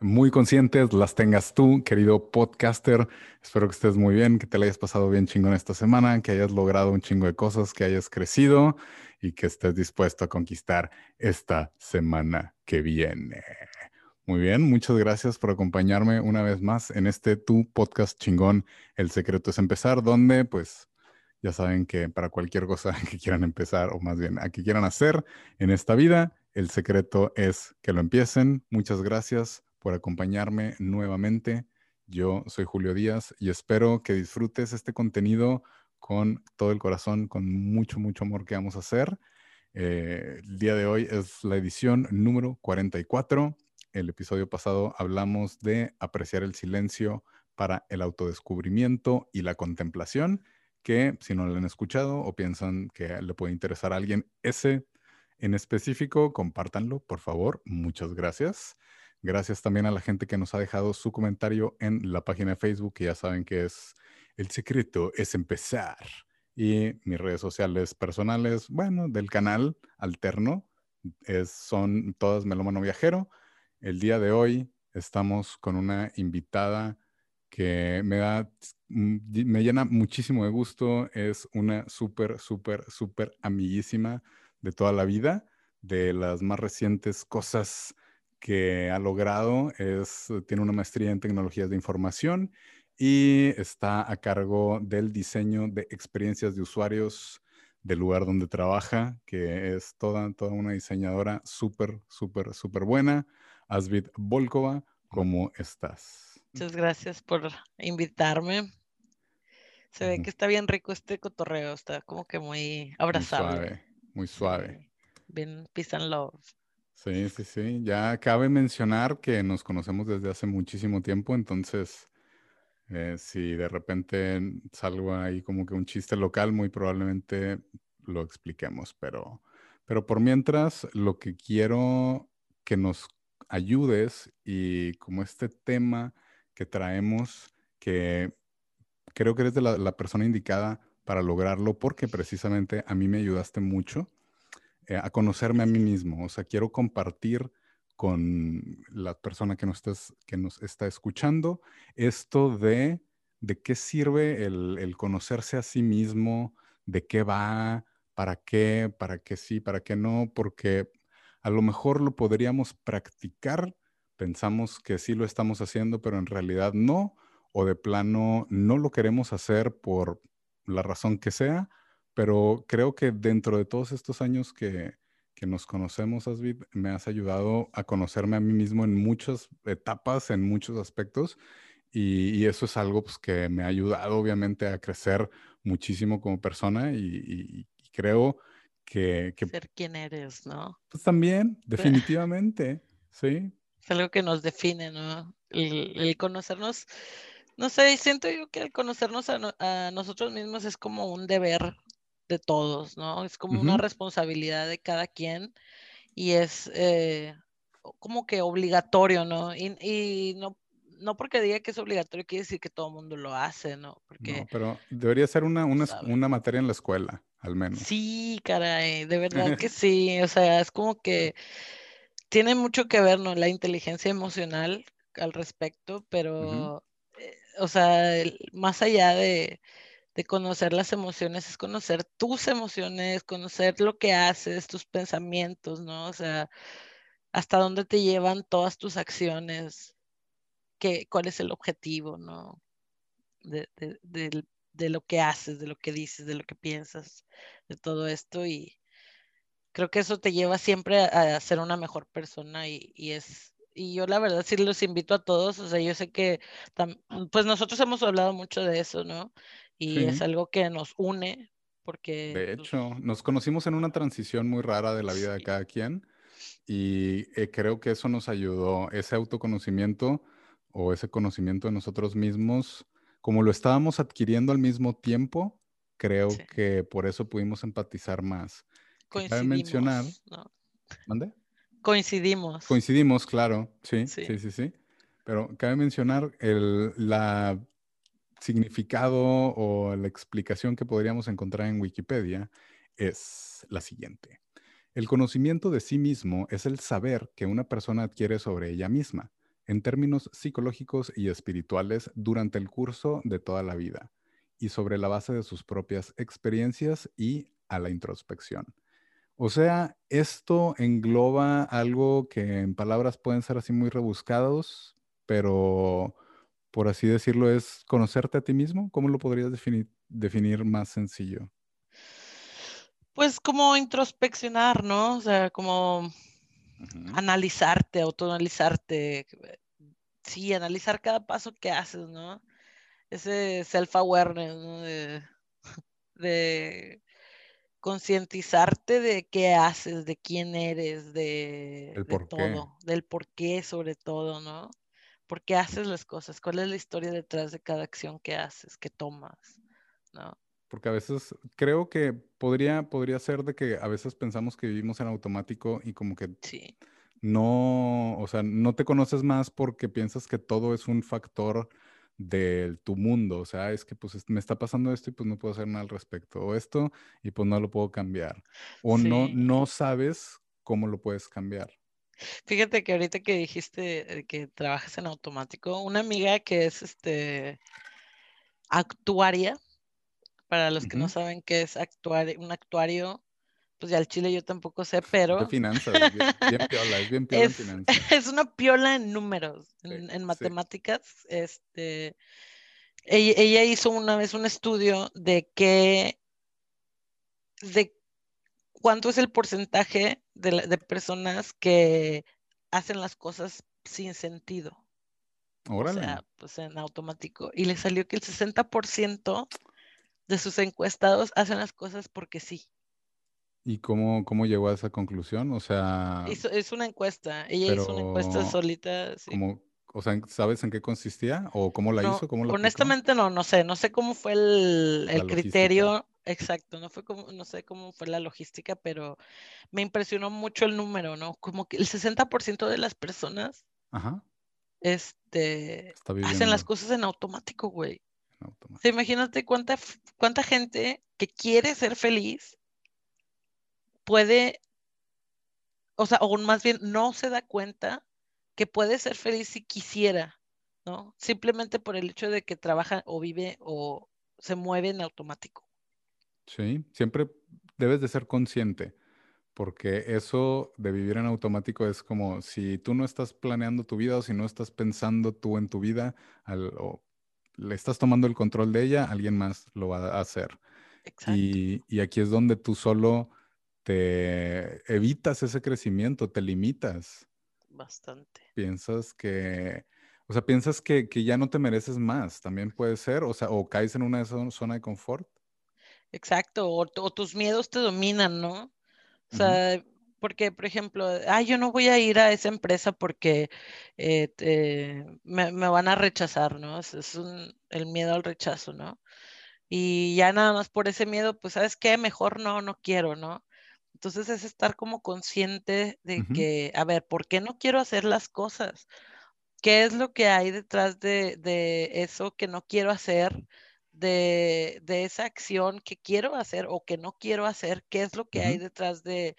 muy conscientes las tengas tú, querido podcaster. Espero que estés muy bien, que te la hayas pasado bien chingón esta semana, que hayas logrado un chingo de cosas, que hayas crecido y que estés dispuesto a conquistar esta semana que viene. Muy bien, muchas gracias por acompañarme una vez más en este tu podcast chingón. El secreto es empezar, donde pues ya saben que para cualquier cosa que quieran empezar o más bien a que quieran hacer en esta vida, el secreto es que lo empiecen. Muchas gracias por acompañarme nuevamente. Yo soy Julio Díaz y espero que disfrutes este contenido con todo el corazón, con mucho, mucho amor que vamos a hacer. Eh, el día de hoy es la edición número 44. El episodio pasado hablamos de apreciar el silencio para el autodescubrimiento y la contemplación, que si no lo han escuchado o piensan que le puede interesar a alguien ese en específico, compártanlo, por favor. Muchas gracias. Gracias también a la gente que nos ha dejado su comentario en la página de Facebook, que ya saben que es el secreto es empezar. Y mis redes sociales personales, bueno, del canal alterno, es, son todas Melómano Viajero. El día de hoy estamos con una invitada que me da, mm, me llena muchísimo de gusto. Es una súper, súper, súper amiguísima de toda la vida, de las más recientes cosas que ha logrado es, tiene una maestría en tecnologías de información y está a cargo del diseño de experiencias de usuarios del lugar donde trabaja, que es toda, toda una diseñadora súper, súper, súper buena. Asvid Volkova, ¿cómo estás? Muchas gracias por invitarme. Se ve que está bien rico este cotorreo, está como que muy abrazable. Muy suave, muy suave. Bien peace and love. Sí, sí, sí. Ya cabe mencionar que nos conocemos desde hace muchísimo tiempo, entonces eh, si de repente salgo ahí como que un chiste local, muy probablemente lo expliquemos, pero, pero por mientras lo que quiero que nos ayudes y como este tema que traemos, que creo que eres de la persona indicada para lograrlo, porque precisamente a mí me ayudaste mucho eh, a conocerme a mí mismo. O sea, quiero compartir con la persona que nos, que nos está escuchando esto de, de qué sirve el, conocerse a sí mismo, de qué va, para qué, para qué sí, para qué no, porque a lo mejor lo podríamos practicar, pensamos que sí lo estamos haciendo, pero en realidad no, o de plano no lo queremos hacer por la razón que sea, pero creo que dentro de todos estos años que, nos conocemos, Asvid, me has ayudado a conocerme a mí mismo en muchas etapas, en muchos aspectos, y, eso es algo pues, que me ha ayudado obviamente a crecer muchísimo como persona y, creo que, Ser quien eres, ¿no? Pues también, definitivamente, sí. Es algo que nos define, ¿no? El, conocernos, no sé, siento yo que el conocernos a, a nosotros mismos es como un deber de todos, ¿no? Es como una responsabilidad de cada quien y es eh, como que obligatorio, ¿no? Y, no, no porque diga que es obligatorio quiere decir que todo el mundo lo hace, ¿no? Porque, no, pero debería ser una, una, una, materia en la escuela, al menos. Sí, caray, de verdad que sí, o sea, es como que tiene mucho que ver, ¿no? La inteligencia emocional al respecto, pero, eh, o sea, más allá de de conocer las emociones, es conocer tus emociones, conocer lo que haces, tus pensamientos, ¿no? O sea, hasta dónde te llevan todas tus acciones, qué, cuál es el objetivo, ¿no? De, lo que haces, de lo que dices, de lo que piensas, de todo esto y creo que eso te lleva siempre a, ser una mejor persona y, y es y yo la verdad sí los invito a todos, o sea, yo sé que, pues nosotros hemos hablado mucho de eso, ¿no? Y es algo que nos une porque... De pues hecho, nos conocimos en una transición muy rara de la vida de cada quien y eh, creo que eso nos ayudó, ese autoconocimiento o ese conocimiento de nosotros mismos, como lo estábamos adquiriendo al mismo tiempo, creo que por eso pudimos empatizar más. Coincidimos. mencionar. ¿no? ¿Mande? Coincidimos. Coincidimos, claro, sí, sí, sí, sí. Pero cabe mencionar el la significado o la explicación que podríamos encontrar en Wikipedia es la siguiente. El conocimiento de sí mismo es el saber que una persona adquiere sobre ella misma, en términos psicológicos y espirituales, durante el curso de toda la vida, y sobre la base de sus propias experiencias y a la introspección. O sea, esto engloba algo que en palabras pueden ser así muy rebuscados, pero por así decirlo es conocerte a ti mismo. ¿Cómo lo podrías definir, definir más sencillo? Pues como introspeccionar, ¿no? O sea, como analizarte, autoanalizarte. Sí, analizar cada paso que haces, ¿no? Ese self-awareness, ¿no? de concientizarte de qué haces, de quién eres, de, todo, del por qué sobre todo, ¿no? ¿Por qué haces las cosas? ¿Cuál es la historia detrás de cada acción que haces, que tomas? ¿No? Porque a veces creo que podría, podría ser de que a veces pensamos que vivimos en automático y como que no, o sea, no te conoces más porque piensas que todo es un factor de tu mundo, o sea, es que pues me está pasando esto y pues no puedo hacer nada al respecto, o esto y pues no lo puedo cambiar, o no, no sabes cómo lo puedes cambiar. Fíjate que ahorita que dijiste que trabajas en automático, una amiga que es este actuaria, para los que no saben qué es actuar, un actuario, pues ya el chile yo tampoco sé, pero... De finanzas, bien, piola, es bien piola en finanzas. Es una piola en números, en, matemáticas. Este, ella, hizo una vez un estudio de qué, de cuánto es el porcentaje de, de personas que hacen las cosas sin sentido. Órale. O sea, pues en automático. Y le salió que el 60% de sus encuestados hacen las cosas porque sí. ¿Y cómo, cómo llegó a esa conclusión? O sea... es una encuesta. Ella hizo una encuesta solita. O sea, ¿sabes en qué consistía? ¿O cómo la hizo? ¿Cómo honestamente no, no sé. No sé cómo fue el, el criterio. Exacto, no fue como, no sé cómo fue la logística, pero me impresionó mucho el número, ¿no? Como que el 60% de las personas Este, hacen las cosas en automático, güey. imagínate cuánta, cuánta gente que quiere ser feliz puede, o sea, o más bien no se da cuenta que puede ser feliz si quisiera, ¿no? Simplemente por el hecho de que trabaja o vive o se mueve en automático. Sí, siempre debes de ser consciente, porque eso de vivir en automático es como si tú no estás planeando tu vida o si no estás pensando tú en tu vida o le estás tomando el control de ella, alguien más lo va a hacer. Exacto. Y, y aquí es donde tú solo te evitas ese crecimiento, te limitas. Bastante. Piensas que, o sea, piensas que, ya no te mereces más, también puede ser, o sea, o caes en una zona de confort. Exacto, o, tus miedos te dominan, ¿no? O sea, porque, por ejemplo, ah, yo no voy a ir a esa empresa porque eh, me, van a rechazar, ¿no? Es, es el miedo al rechazo, ¿no? Y ya nada más por ese miedo, pues, ¿sabes qué? Mejor no, no quiero, ¿no? Entonces es estar como consciente de que, a ver, ¿por qué no quiero hacer las cosas? ¿Qué es lo que hay detrás de, eso que no quiero hacer? De, esa acción que quiero hacer o que no quiero hacer, qué es lo que hay detrás de,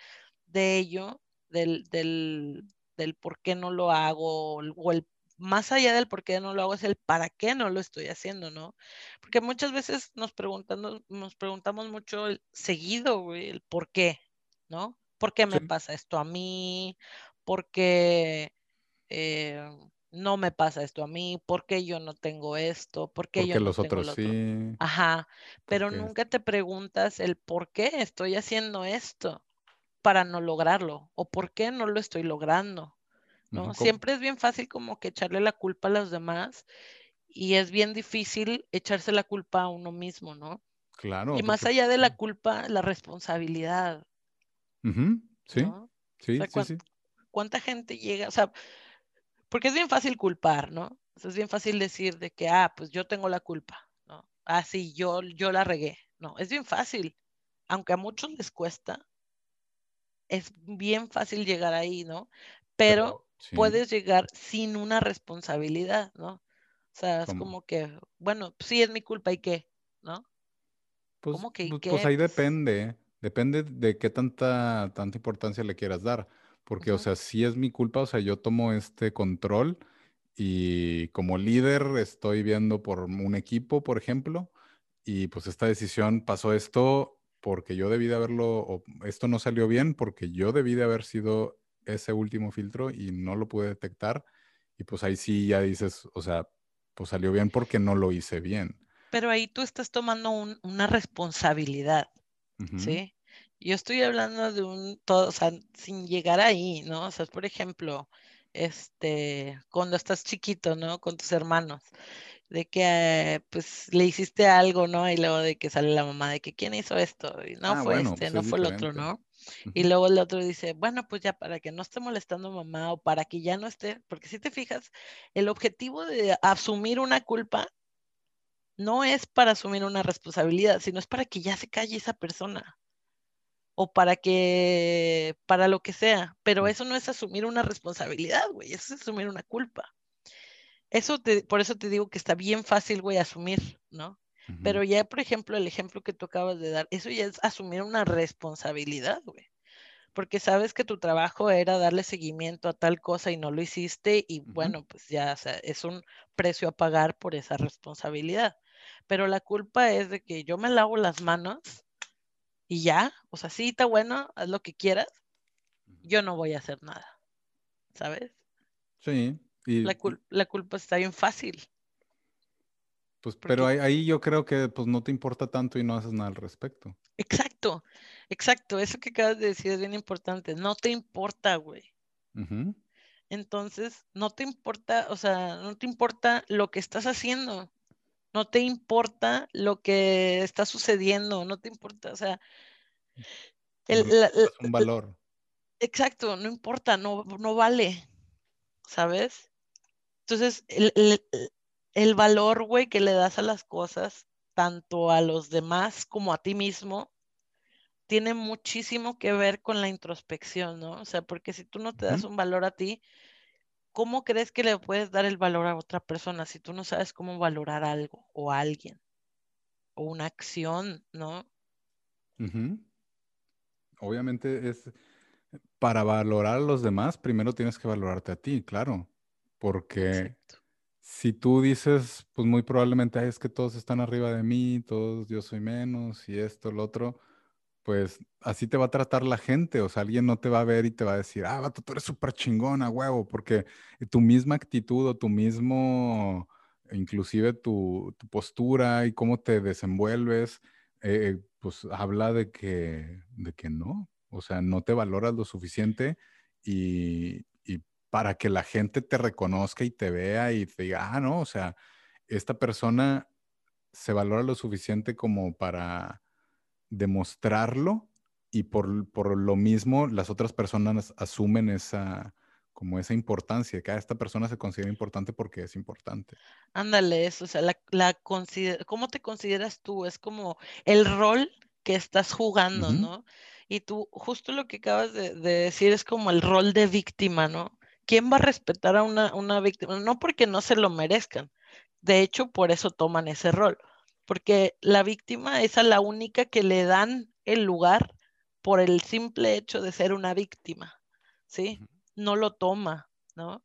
ello, del, del, por qué no lo hago, o el más allá del por qué no lo hago, es el para qué no lo estoy haciendo, ¿no? Porque muchas veces nos, preguntando, nos preguntamos mucho el seguido, el por qué, ¿no? ¿Por qué me pasa esto a mí? ¿Por qué eh, no me pasa esto a mí? ¿Por qué yo no tengo esto? ¿Por qué yo no los otros sí? Ajá, pero nunca te preguntas el por qué estoy haciendo esto para no lograrlo o por qué no lo estoy logrando. ¿no? Siempre es bien fácil como que echarle la culpa a los demás y es bien difícil echarse la culpa a uno mismo, ¿no? Claro. Y más allá de la culpa, la responsabilidad. Sí, sí, sí, ¿Cuánta gente llega? O sea, porque es bien fácil culpar, ¿no? es bien fácil decir de que, ah, pues yo tengo la culpa, ¿no? Ah, sí, yo, yo la regué, No, es bien fácil. Aunque a muchos les cuesta, es bien fácil llegar ahí, ¿no? Pero, puedes llegar sin una responsabilidad, ¿no? O sea, es como que, bueno, sí es mi culpa y qué, ¿no? Pues, ¿Cómo que, pues, pues ahí pues depende, depende de qué tanta, tanta importancia le quieras dar. Porque, o sea, si es mi culpa, o sea, yo tomo este control y como líder estoy viendo por un equipo, por ejemplo, y pues esta decisión pasó esto porque yo debí de haberlo, o esto no salió bien porque yo debí de haber sido ese último filtro y no lo pude detectar. Y pues ahí sí ya dices, o sea, pues salió bien porque no lo hice bien. Pero ahí tú estás tomando una responsabilidad, ¿sí? Yo estoy hablando de un todo, o sea, sin llegar ahí, ¿no? O sea, por ejemplo, este, cuando estás chiquito, ¿no? Con tus hermanos, de que pues le hiciste algo, ¿no? Y luego de que sale la mamá de que quién hizo esto, y no ah, fue este, pues no fue el otro, ¿no? Y luego el otro dice, bueno, pues ya para que no esté molestando mamá o para que ya no esté, porque si te fijas, el objetivo de asumir una culpa no es para asumir una responsabilidad, sino es para que ya se calle esa persona o para que, para lo que sea, pero eso no es asumir una responsabilidad, güey, eso es asumir una culpa. Eso te, por eso te digo que está bien fácil, güey, asumir, ¿no? Pero ya, por ejemplo, el ejemplo que tú acabas de dar, eso ya es asumir una responsabilidad, güey. Porque sabes que tu trabajo era darle seguimiento a tal cosa y no lo hiciste y bueno, pues ya, o sea, es un precio a pagar por esa responsabilidad. Pero la culpa es de que yo me lavo las manos y ya, o sea, sí, está bueno, haz lo que quieras, yo no voy a hacer nada, ¿sabes? Sí. la, culpa está bien fácil. Pues, pero ahí, yo creo que pues no te importa tanto y no haces nada al respecto. Exacto, exacto, eso que acabas de decir es bien importante, no te importa, güey. Entonces, no te importa, o sea, no te importa lo que estás haciendo no te importa lo que está sucediendo, no te importa, o sea, el, un valor. Exacto, no importa, no, no vale, ¿sabes? Entonces, el, el valor, güey, que le das a las cosas, tanto a los demás como a ti mismo, tiene muchísimo que ver con la introspección, ¿no? O sea, porque si tú no te das un valor a ti, ¿cómo crees que le puedes dar el valor a otra persona si tú no sabes cómo valorar algo o a alguien o una acción, ¿no? Obviamente es para valorar a los demás, primero tienes que valorarte a ti, claro, porque si tú dices, pues muy probablemente es que todos están arriba de mí, todos yo soy menos y esto, lo otro, pues así te va a tratar la gente, o sea, alguien no te va a ver y te va a decir, ah, tú eres súper chingona, huevo, porque tu misma actitud o tu mismo, inclusive tu, postura y cómo te desenvuelves, eh, pues habla de que, de que no, o sea, no te valoras lo suficiente y, y para que la gente te reconozca y te vea y te diga, ah, no, o sea, esta persona se valora lo suficiente como para demostrarlo y por, por, lo mismo las otras personas asumen esa como esa importancia, que a ah, esta persona se considera importante porque es importante. Ándale, eso, o sea, la, la ¿cómo te consideras tú? Es como el rol que estás jugando, ¿no? Y tú, justo lo que acabas de, decir es como el rol de víctima, ¿no? ¿Quién va a respetar a una, una víctima? No porque no se lo merezcan, de hecho, por eso toman ese rol porque la víctima es a la única que le dan el lugar por el simple hecho de ser una víctima, ¿sí? No lo toma, ¿no?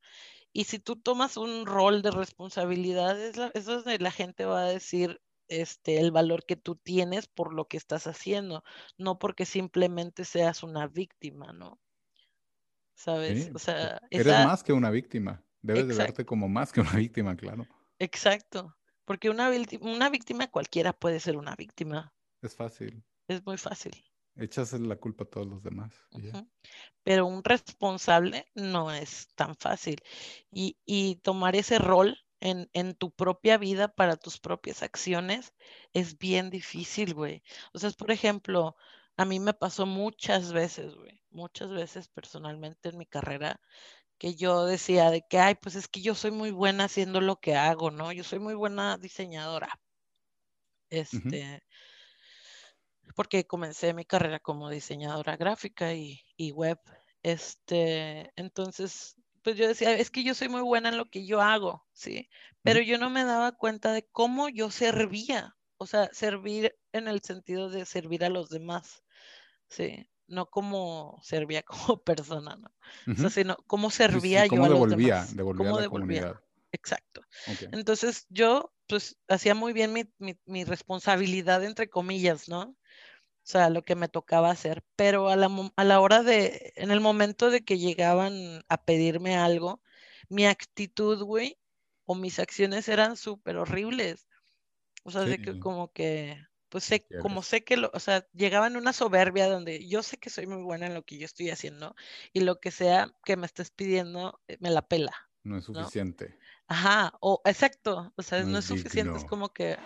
Y si tú tomas un rol de responsabilidad, eso es donde la gente va a decir este, el valor que tú tienes por lo que estás haciendo, no porque simplemente seas una víctima, ¿no? ¿Sabes? o sea, eres más que una víctima. Debes de verte como más que una víctima, claro. Exacto. Porque una, una víctima cualquiera puede ser una víctima. Es fácil. Es muy fácil. Echas la culpa a todos los demás. Pero un responsable no es tan fácil. Y, y tomar ese rol en, en, tu propia vida para tus propias acciones es bien difícil, güey. O sea, por ejemplo, a mí me pasó muchas veces, güey, muchas veces personalmente en mi carrera, que yo decía de que, ay, pues es que yo soy muy buena haciendo lo que hago, ¿no? Yo soy muy buena diseñadora. Este, porque comencé mi carrera como diseñadora gráfica y, y web. Este, entonces, pues yo decía, es que yo soy muy buena en lo que yo hago, ¿sí? Pero yo no me daba cuenta de cómo yo servía, o sea, servir en el sentido de servir a los demás, ¿sí? No como servía como persona, ¿no? O sea, sino cómo servía yo a los demás. Devolvía a la comunidad. Exacto. Entonces yo, pues, hacía muy bien mi, mi, mi responsabilidad, entre comillas, ¿no? O sea, lo que me tocaba hacer. Pero a la, a la hora de, en el momento de que llegaban a pedirme algo, mi actitud, güey, o mis acciones eran súper horribles. O sea, de que como que, pues sé, como sé que, lo, o sea, llegaban una soberbia donde yo sé que soy muy buena en lo que yo estoy haciendo y lo que sea que me estés pidiendo eh, me la pela. No es suficiente. Ajá, o exacto, o sea, no, es, suficiente, es como que,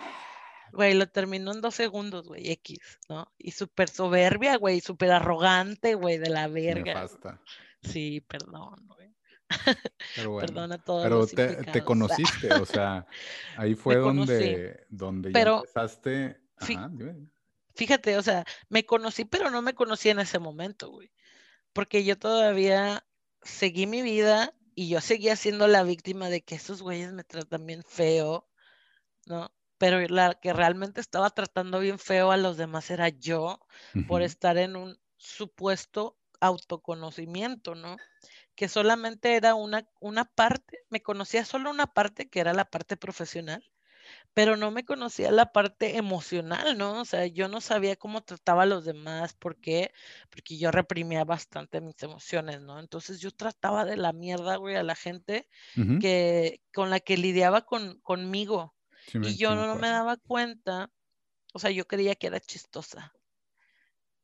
Güey, lo terminó en dos segundos, güey, X, ¿no? Y súper soberbia, güey, súper arrogante, güey, de la verga. Sí, perdón, güey. Pero bueno, Perdón a todos pero te, te, conociste, o sea, ahí fue donde, donde ya empezaste. Ajá, fíjate, o sea, me conocí, pero no me conocí en ese momento, güey. Porque yo todavía seguí mi vida y yo seguía siendo la víctima de que esos güeyes me tratan bien feo, ¿no? pero la que realmente estaba tratando bien feo a los demás era yo por estar en un supuesto autoconocimiento, ¿no? Que solamente era una, una parte, me conocía solo una parte que era la parte profesional, pero no me conocía la parte emocional, ¿no? O sea, yo no sabía cómo trataba a los demás, ¿por qué? Porque yo reprimía bastante mis emociones, ¿no? Entonces yo trataba de la mierda, güey, a la gente que, con la que lidiaba con, conmigo, y yo no, me daba cuenta, o sea, yo creía que era chistosa.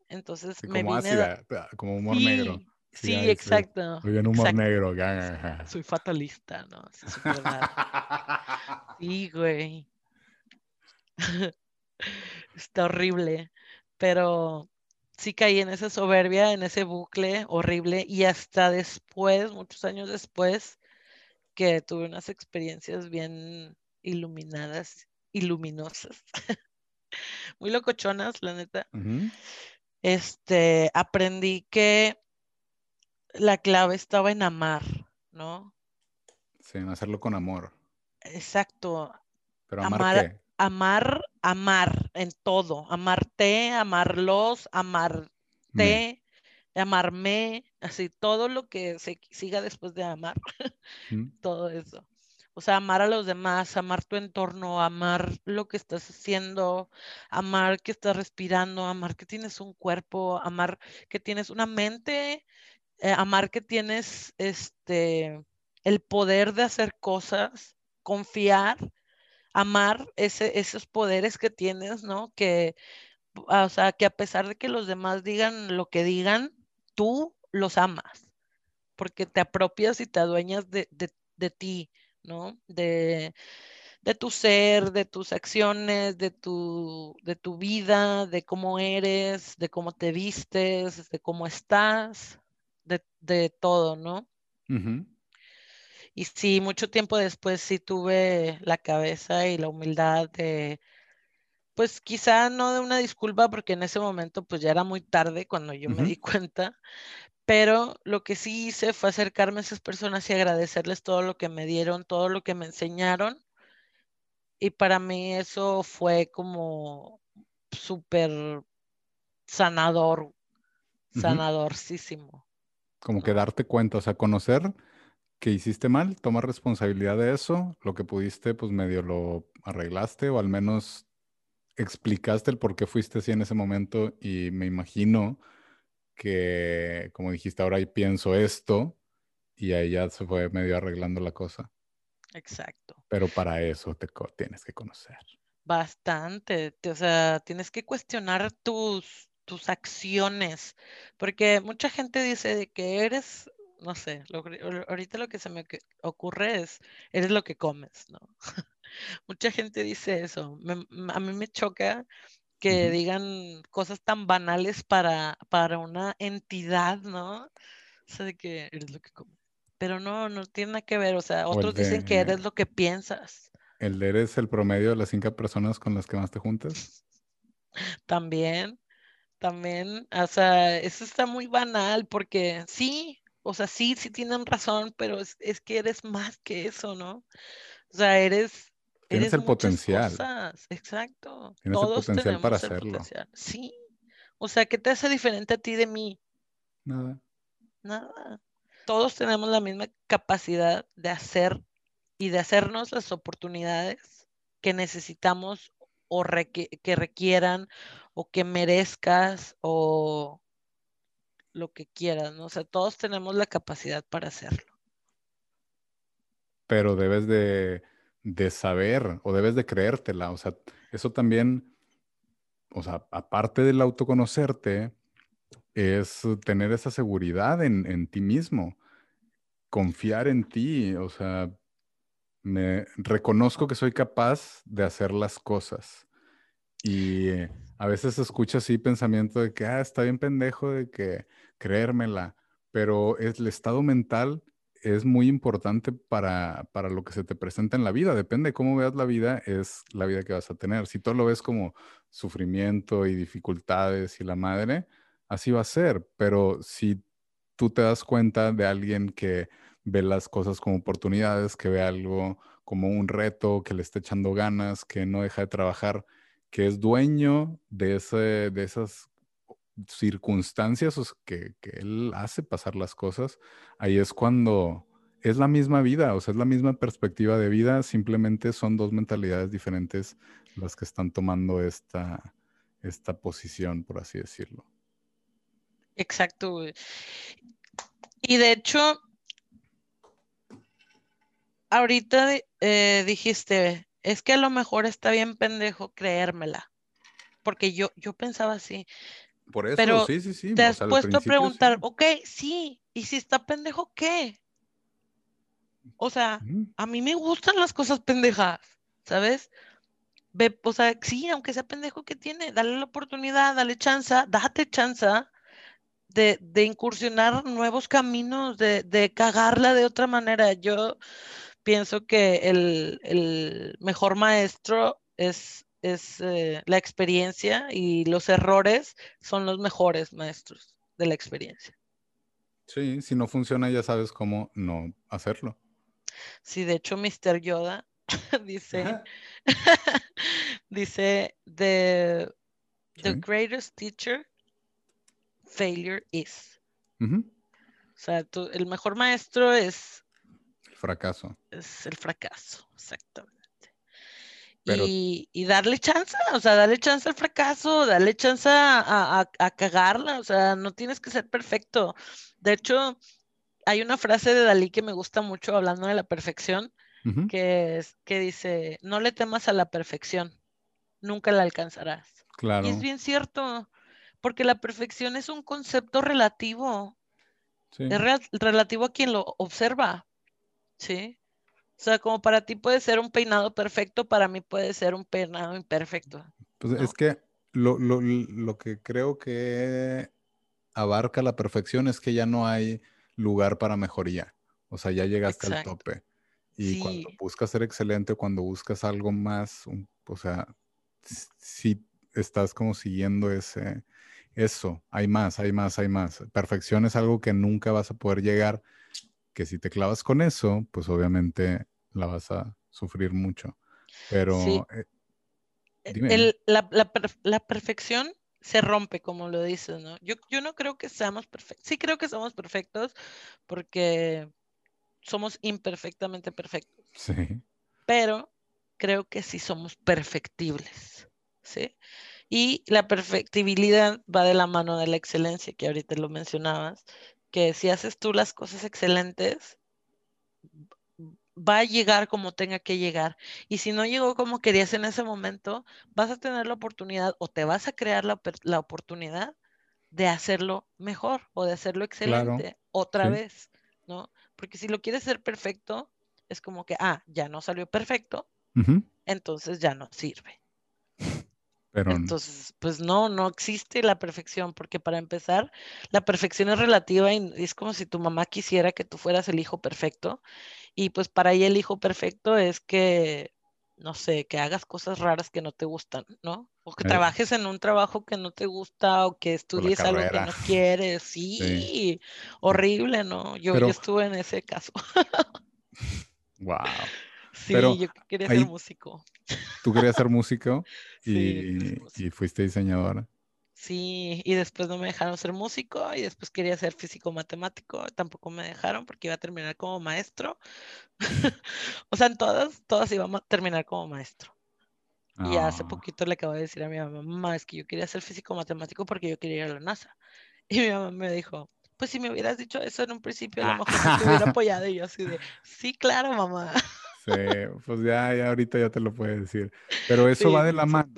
Entonces me como vine ácida, como humor negro. Sí, exacto. Muy bien humor negro. Soy fatalista, ¿no? sí, güey. Está horrible. Pero sí caí en esa soberbia, en ese bucle horrible. Y hasta después, muchos años después, que tuve unas experiencias bien iluminadas y luminosas. Muy locochonas, la neta. Este, aprendí que la clave estaba en amar, ¿no? Sí, en hacerlo con amor. Exacto. Pero amar, qué? Amar, amar en todo. Amarte, amarlos, amarte, amarme, así, todo lo que se siga después de amar. todo eso. O sea, amar a los demás, amar tu entorno, amar lo que estás haciendo, amar que estás respirando, amar que tienes un cuerpo, amar que tienes una mente, eh, amar que tienes este el poder de hacer cosas, confiar, amar ese, esos poderes que tienes, ¿no? Que, o sea, que a pesar de que los demás digan lo que digan, tú los amas, porque te apropias y te adueñas de, de ti ¿no? De, tu ser, de tus acciones, de tu, de tu vida, de cómo eres, de cómo te vistes, de cómo estás, de, todo, ¿no? Y sí, mucho tiempo después sí tuve la cabeza y la humildad de, pues quizá no de una disculpa porque en ese momento pues ya era muy tarde cuando yo me di cuenta, pero lo que sí hice fue acercarme a esas personas y agradecerles todo lo que me dieron, todo lo que me enseñaron. Y para mí eso fue como súper sanador, sanadorcísimo. Como que darte cuenta, o sea, conocer que hiciste mal, tomar responsabilidad de eso, lo que pudiste, pues medio lo arreglaste o al menos explicaste el por qué fuiste así en ese momento y me imagino que, como dijiste, ahora pienso esto y ahí ya se fue medio arreglando la cosa. Exacto. Pero para eso te tienes que conocer. Bastante, o sea, tienes que cuestionar tus, tus acciones, porque mucha gente dice de que eres, no sé, ahorita lo que se me ocurre es, eres lo que comes, ¿no? mucha gente dice eso, a mí me choca que digan cosas tan banales para, para una entidad, ¿no? O sea, de que eres lo que comes. Pero no, no tiene nada que ver. O sea, otros dicen que eres lo que piensas. ¿El de eres el promedio de las cinco personas con las que más te juntas? También. también, o sea, eso está muy banal porque sí, o sea, sí, sí tienen razón, pero es, que eres más que eso, ¿no? O sea, eres... Tienes el potencial. Exacto. Tienes el potencial para hacerlo. Sí. O sea, ¿qué te hace diferente a ti de mí? Nada. Nada. Todos tenemos la misma capacidad de hacer y de hacernos las oportunidades que necesitamos o que requieran o que merezcas o lo que quieras, ¿no? O sea, todos tenemos la capacidad para hacerlo. Pero debes de, de saber o debes de creértela, o sea, eso también, o sea, aparte del autoconocerte, es tener esa seguridad en, en ti mismo, confiar en ti, o sea, me reconozco que soy capaz de hacer las cosas. Y a veces escucho así pensamiento de que, ah, está bien pendejo de que creérmela, pero el estado mental es muy importante para, para, lo que se te presenta en la vida. Depende de cómo veas la vida, es la vida que vas a tener. Si tú lo ves como sufrimiento y dificultades y la madre, así va a ser. Pero si tú te das cuenta de alguien que ve las cosas como oportunidades, que ve algo como un reto, que le está echando ganas, que no deja de trabajar, que es dueño de, ese, de esas circunstancias que, que, él hace pasar las cosas, ahí es cuando es la misma vida, o sea, es la misma perspectiva de vida, simplemente son dos mentalidades diferentes las que están tomando esta, esta posición, por así decirlo. Exacto. Y de hecho, ahorita eh, dijiste, es que a lo mejor está bien pendejo creérmela, porque yo, yo pensaba así. Por eso, Pero sí, sí, sí. Te has puesto a preguntar, ok, sí, ¿y si está pendejo qué? O sea, a mí me gustan las cosas pendejas, ¿sabes? Ve, o sea, sí, aunque sea pendejo que tiene, dale la oportunidad, dale chance, date chance de, de incursionar nuevos caminos, de, de cagarla de otra manera. Yo, pienso que el, mejor maestro es, es eh, la experiencia y los errores son los mejores maestros de la experiencia. Sí, si no funciona ya sabes cómo no hacerlo. Sí, de hecho Mr. Yoda dice, dice, the, the greatest teacher failure is. O sea, el mejor maestro es fracaso. Es el fracaso, exactamente. y, darle chance, o sea, darle chance al fracaso, darle chance a, cagarla, o sea, no tienes que ser perfecto. De hecho, hay una frase de Dalí que me gusta mucho hablando de la perfección, que, es, que dice, no le temas a la perfección, nunca la alcanzarás. Claro. Y es bien cierto, porque la perfección es un concepto relativo. Es relativo a quien lo observa. Sí. O sea, como para ti puede ser un peinado perfecto, para mí puede ser un peinado imperfecto. Pues es que lo, lo, lo, que creo que abarca la perfección es que ya no hay lugar para mejoría. O sea, ya llegaste al tope. Y cuando buscas ser excelente, cuando buscas algo más, o sea, si estás como siguiendo ese, eso, hay más, hay más, hay más. Perfección es algo que nunca vas a poder llegar que si te clavas con eso, pues obviamente la vas a sufrir mucho. Pero eh, e, la, perfección se rompe, como lo dices, ¿no? Yo, yo no creo que seamos perfectos. Sí creo que somos perfectos porque somos imperfectamente perfectos. Sí. Pero creo que sí somos perfectibles, ¿sí? Y la perfectibilidad va de la mano de la excelencia, que ahorita lo mencionabas, que si haces tú las cosas excelentes, va a llegar como tenga que llegar. Y si no llegó como querías en ese momento, vas a tener la oportunidad o te vas a crear la, oportunidad de hacerlo mejor o de hacerlo excelente otra vez, ¿no? Porque si lo quieres hacer perfecto, es como que, ah, ya no salió perfecto, entonces ya no sirve. Entonces, pues no, no existe la perfección, porque para empezar, la perfección es relativa y es como si tu mamá quisiera que tú fueras el hijo perfecto. Y pues para ella el hijo perfecto es que, no sé, que hagas cosas raras que no te gustan, ¿no? O que trabajes en un trabajo que no te gusta o que estudies algo que no quieres. Sí, horrible, ¿no? Yo, yo estuve en ese caso. wow. Sí, yo quería ser músico. Tú querías ser músico y, y fuiste diseñadora. Sí, y después no me dejaron ser músico y después quería ser físico matemático, tampoco me dejaron porque iba a terminar como maestro. o sea, en todas, todas íbamos a terminar como maestro. Y hace ah. poquito le acabo de decir a mi mamá, mamá, es que yo quería ser físico matemático porque yo quería ir a la NASA. Y mi mamá me dijo, pues si me hubieras dicho eso en un principio, a lo mejor te hubiera apoyado. Y yo así de, sí, claro, mamá. Sí, pues ya, ya ahorita ya te lo puede decir. Pero eso va de la mano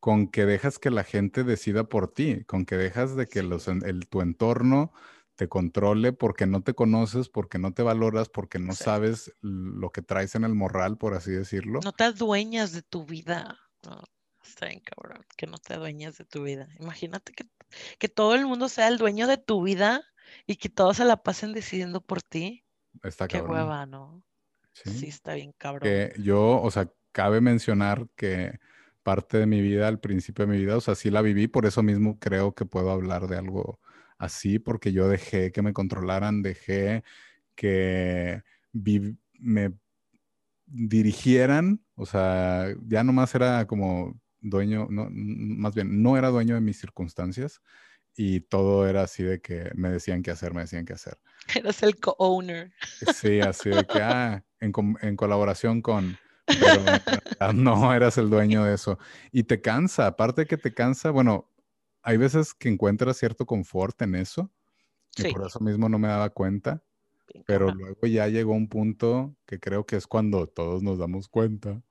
con que dejas que la gente decida por ti, con que dejas de que los, el, tu entorno te controle porque no te conoces, porque no te valoras, porque no sabes lo que traes en el morral, por así decirlo. No te adueñas de tu vida. está bien, cabrón, que no te adueñas de tu vida. Imagínate que, que todo el mundo sea el dueño de tu vida y que todos se la pasen decidiendo por ti. Está Qué hueva, ¿no? Sí. está bien cabrón. Que yo, o sea, cabe mencionar que parte de mi vida, al principio de mi vida, o sea, sí la viví, por eso mismo creo que puedo hablar de algo así, porque yo dejé que me controlaran, dejé que me dirigieran, o sea, ya nomás era como dueño, no, más bien, no era dueño de mis circunstancias y todo era así de que me decían qué hacer, me decían qué hacer. Eras el co-owner. Sí, así de que, ah, en, en colaboración con pero no eras el dueño de eso. Y te cansa, aparte que te cansa, bueno, hay veces que encuentras cierto confort en eso, y por eso mismo no me daba cuenta, pero luego ya llegó un punto que creo que es cuando todos nos damos cuenta,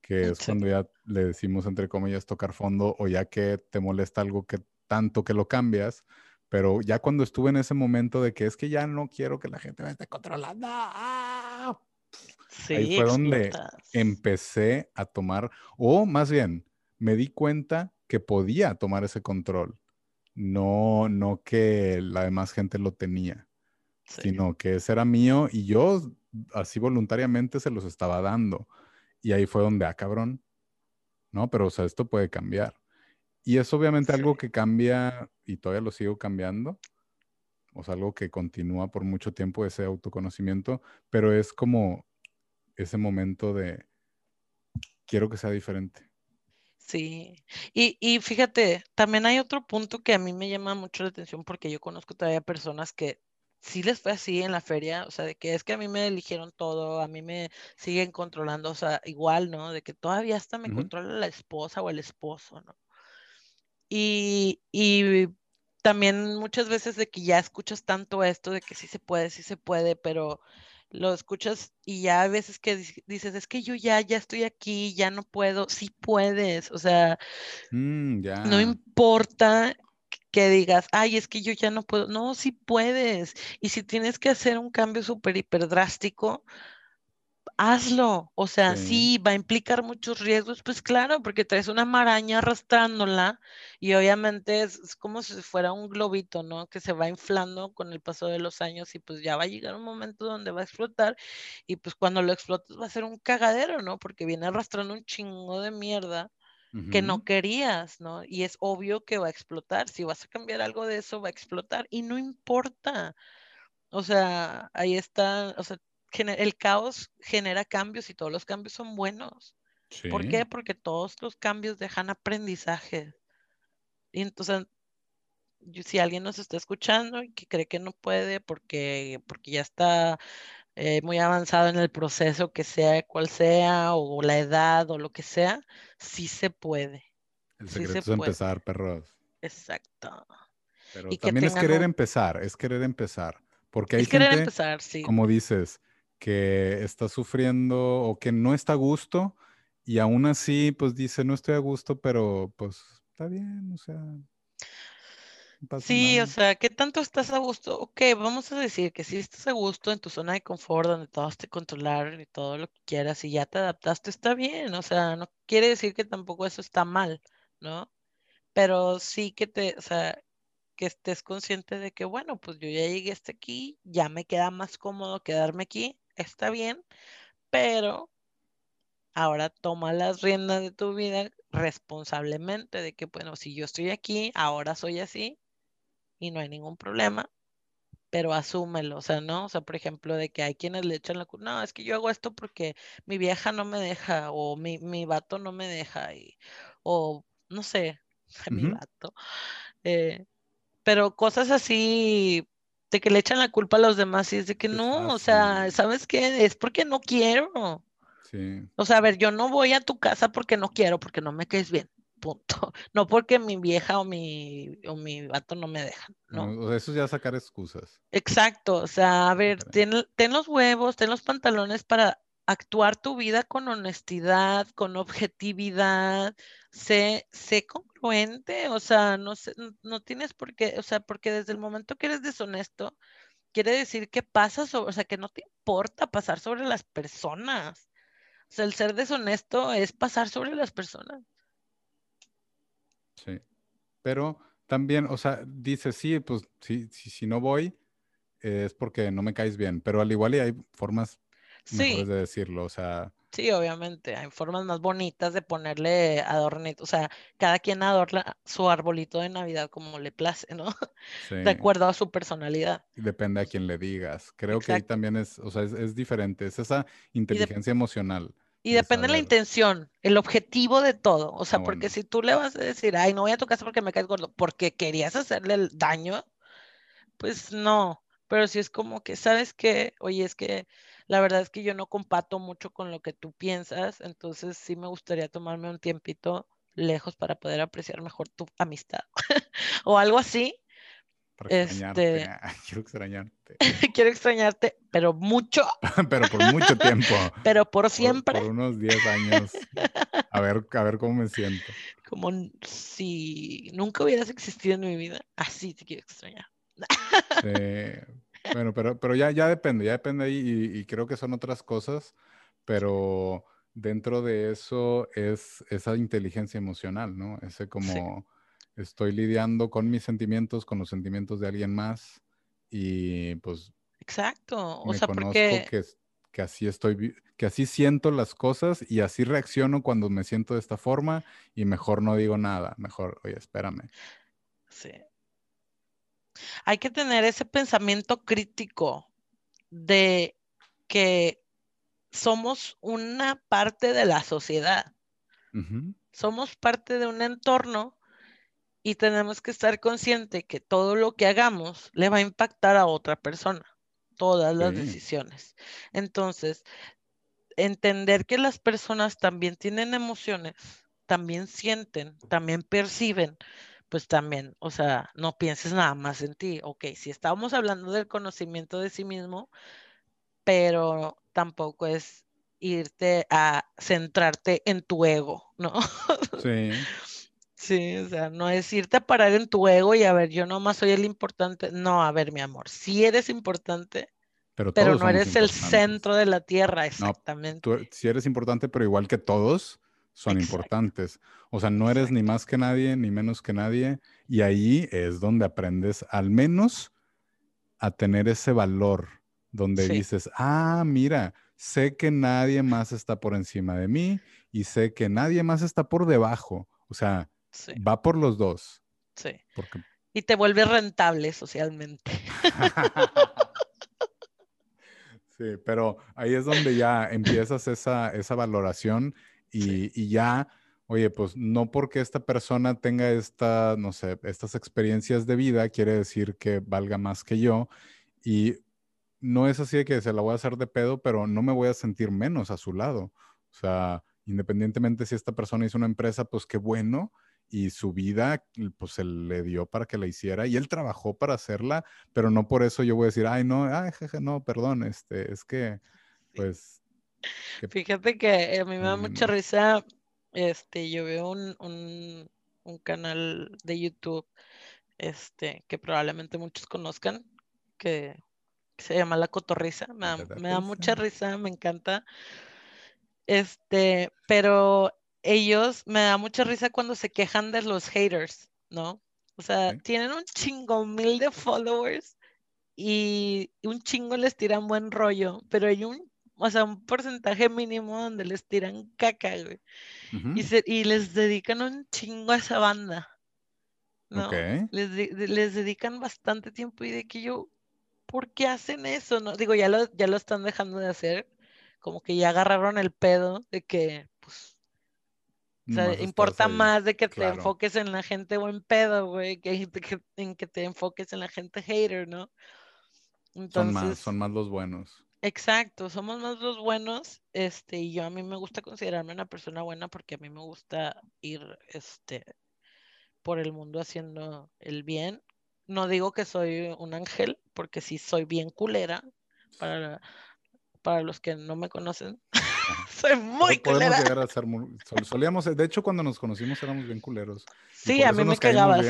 que es cuando ya le decimos entre comillas tocar fondo o ya que te molesta algo que tanto que lo cambias, pero ya cuando estuve en ese momento de que es que ya no quiero que la gente me esté controlando, ¡ah! Ahí fue donde empecé a tomar, o más bien, me di cuenta que podía tomar ese control. No, no que la demás gente lo tenía, sino que ese era mío y yo así voluntariamente se los estaba dando. Y ahí fue donde, ah, cabrón, ¿no? Pero, o sea, esto puede cambiar. Y es obviamente algo que cambia y todavía lo sigo cambiando. O sea, algo que continúa por mucho tiempo ese autoconocimiento, pero es como ese momento de quiero que sea diferente. Sí, y, y, fíjate, también hay otro punto que a mí me llama mucho la atención porque yo conozco todavía personas que sí les fue así en la feria, o sea, de que es que a mí me eligieron todo, a mí me siguen controlando, o sea, igual, ¿no? De que todavía hasta me controla la esposa o el esposo, ¿no? Y, y también muchas veces de que ya escuchas tanto esto de que sí se puede, sí se puede, pero lo escuchas y ya a veces que dices, es que yo ya, ya estoy aquí, ya no puedo, sí puedes, o sea, mm, no importa que digas, ay, es que yo ya no puedo, no, sí puedes, y si tienes que hacer un cambio súper hiper drástico, hazlo. O sea, sí. va a implicar muchos riesgos, pues claro, porque traes una maraña arrastrándola y obviamente es, como si fuera un globito, ¿no? Que se va inflando con el paso de los años y pues ya va a llegar un momento donde va a explotar y pues cuando lo explotes va a ser un cagadero, ¿no? Porque viene arrastrando un chingo de mierda que no querías, ¿no? Y es obvio que va a explotar. Si vas a cambiar algo de eso, va a explotar y no importa. O sea, ahí está, o sea, el caos genera cambios y todos los cambios son buenos. ¿Por qué? Porque todos los cambios dejan aprendizaje. Y entonces, si alguien nos está escuchando y que cree que no puede porque, porque ya está eh, muy avanzado en el proceso, que sea cual sea, o la edad, o lo que sea, sí se puede. El secreto es empezar, perros. Exacto. Pero también es querer empezar, es querer empezar. Porque hay es querer empezar, sí. como dices, que está sufriendo o que no está a gusto y aún así pues dice no estoy a gusto, pero pues está bien, o sea. sí, o sea, ¿qué tanto estás a gusto? Ok, vamos a decir que si estás a gusto en tu zona de confort, donde todos te controlar y todo lo que quieras y ya te adaptaste, está bien, o sea, no quiere decir que tampoco eso está mal, ¿no? Pero sí que te, o sea, que estés consciente de que, bueno, pues yo ya llegué hasta aquí, ya me queda más cómodo quedarme aquí, está bien, pero ahora toma las riendas de tu vida responsablemente de que, bueno, si yo estoy aquí, ahora soy así y no hay ningún problema, pero asúmelo, o sea, ¿no? O sea, por ejemplo, de que hay quienes le echan la culpa, no, es que yo hago esto porque mi vieja no me deja o mi, mi vato no me deja y, o no sé, mi vato. Eh, pero cosas así de que le echan la culpa a los demás y es de que no, o sea, ¿sabes qué? Es porque no quiero. O sea, a ver, yo no voy a tu casa porque no quiero, porque no me caes bien. Punto. No porque mi vieja o mi, o mi vato no me dejan. No. eso ya sacar excusas. Exacto. O sea, a ver, ten, ten los huevos, ten los pantalones para actuar tu vida con honestidad, con objetividad, sé, sé congruente, o sea, no, no tienes por qué, o sea, porque desde el momento que eres deshonesto, quiere decir que pasas, o sea, que no te importa pasar sobre las personas. O sea, el ser deshonesto es pasar sobre las personas. Sí. Pero también, o sea, dice, sí, pues si, si, no voy, es porque no me caes bien. Pero al igual y hay formas mejores de decirlo. O sea. Sí, obviamente. Hay formas más bonitas de ponerle adornito. O sea, cada quien adorna su arbolito de Navidad como le place, ¿no? De acuerdo a su personalidad. Depende a quién le digas. Creo que ahí también es, o sea, es, diferente. Es esa inteligencia emocional. Y depende de la intención, el objetivo de todo. O sea, ah, porque si tú le vas a decir, ay, no voy a tu casa porque me caes gordo, porque querías hacerle el daño, pues no. Pero si es como que, ¿sabes qué? Oye, es que la verdad es que yo no comparto mucho con lo que tú piensas, entonces sí me gustaría tomarme un tiempito lejos para poder apreciar mejor tu amistad o algo así. este... quiero extrañarte. quiero extrañarte, pero mucho. pero por mucho tiempo. pero por siempre. Por, unos 10 años. A ver, a ver cómo me siento. Como si nunca hubieras existido en mi vida. Así te quiero extrañar. sí, bueno, pero, pero ya, ya depende, ya depende ahí y, creo que son otras cosas, pero dentro de eso es esa inteligencia emocional, ¿no? Ese como estoy lidiando con mis sentimientos, con los sentimientos de alguien más y pues... Exacto, o me sea, conozco porque... que, que así estoy, que así siento las cosas y así reacciono cuando me siento de esta forma y mejor no digo nada, mejor, oye, espérame. Sí, hay que tener ese pensamiento crítico de que somos una parte de la sociedad. Somos parte de un entorno y tenemos que estar consciente que todo lo que hagamos le va a impactar a otra persona, todas las decisiones. Entonces, entender que las personas también tienen emociones, también sienten, también perciben, pues también, o sea, no pienses nada más en ti. Ok, si estábamos hablando del conocimiento de sí mismo, pero tampoco es irte a centrarte en tu ego, ¿no? Sí. Sí, o sea, no es irte a parar en tu ego y a ver, yo nomás soy el importante. No, a ver, mi amor, sí eres importante, pero, no eres el centro de la tierra, exactamente. No, tú, sí eres importante, pero igual que todos, son importantes. O sea, no eres ni más que nadie, ni menos que nadie. Y ahí es donde aprendes al menos a tener ese valor, donde dices, ah, mira, sé que nadie más está por encima de mí y sé que nadie más está por debajo. O sea, va por los dos. Sí. Y te vuelve rentable socialmente. sí, pero ahí es donde ya empiezas esa, esa valoración y, ya, oye, pues no porque esta persona tenga esta, no sé, estas experiencias de vida, quiere decir que valga más que yo. Y no es así de que se la voy a hacer de pedo, pero no me voy a sentir menos a su lado. O sea, independientemente si esta persona hizo una empresa, pues qué bueno. Y su vida, pues se le dio para que la hiciera y él trabajó para hacerla, pero no por eso yo voy a decir, ay, no, ay, jeje, no, perdón, este, es que, pues, Fíjate que a mí me da mucha risa, este, yo veo un, un, canal de YouTube, este, que probablemente muchos conozcan, que, se llama La Cotorrisa, me da, me da mucha risa, me encanta, este, pero ellos me da mucha risa cuando se quejan de los haters, ¿no? O sea, tienen un chingo mil de followers y un chingo les tiran buen rollo, pero hay un o sea, un porcentaje mínimo donde les tiran caca, güey. y, se, y les dedican un chingo a esa banda. ¿no? Les, les dedican bastante tiempo y de que yo, ¿por qué hacen eso? No, digo, ya lo, ya lo están dejando de hacer, como que ya agarraron el pedo de que, pues, o sea, importa más de que te enfoques en la gente buen pedo, güey, que, en que te enfoques en la gente hater, ¿no? son más, son más los buenos. Exacto, somos más los buenos, este, y yo a mí me gusta considerarme una persona buena porque a mí me gusta ir, este, por el mundo haciendo el bien. No digo que soy un ángel, porque sí soy bien culera para, para los que no me conocen. Soy muy Podemos llegar a ser solíamos, de hecho, cuando nos conocimos éramos bien culeros. Sí, a mí me cagabas.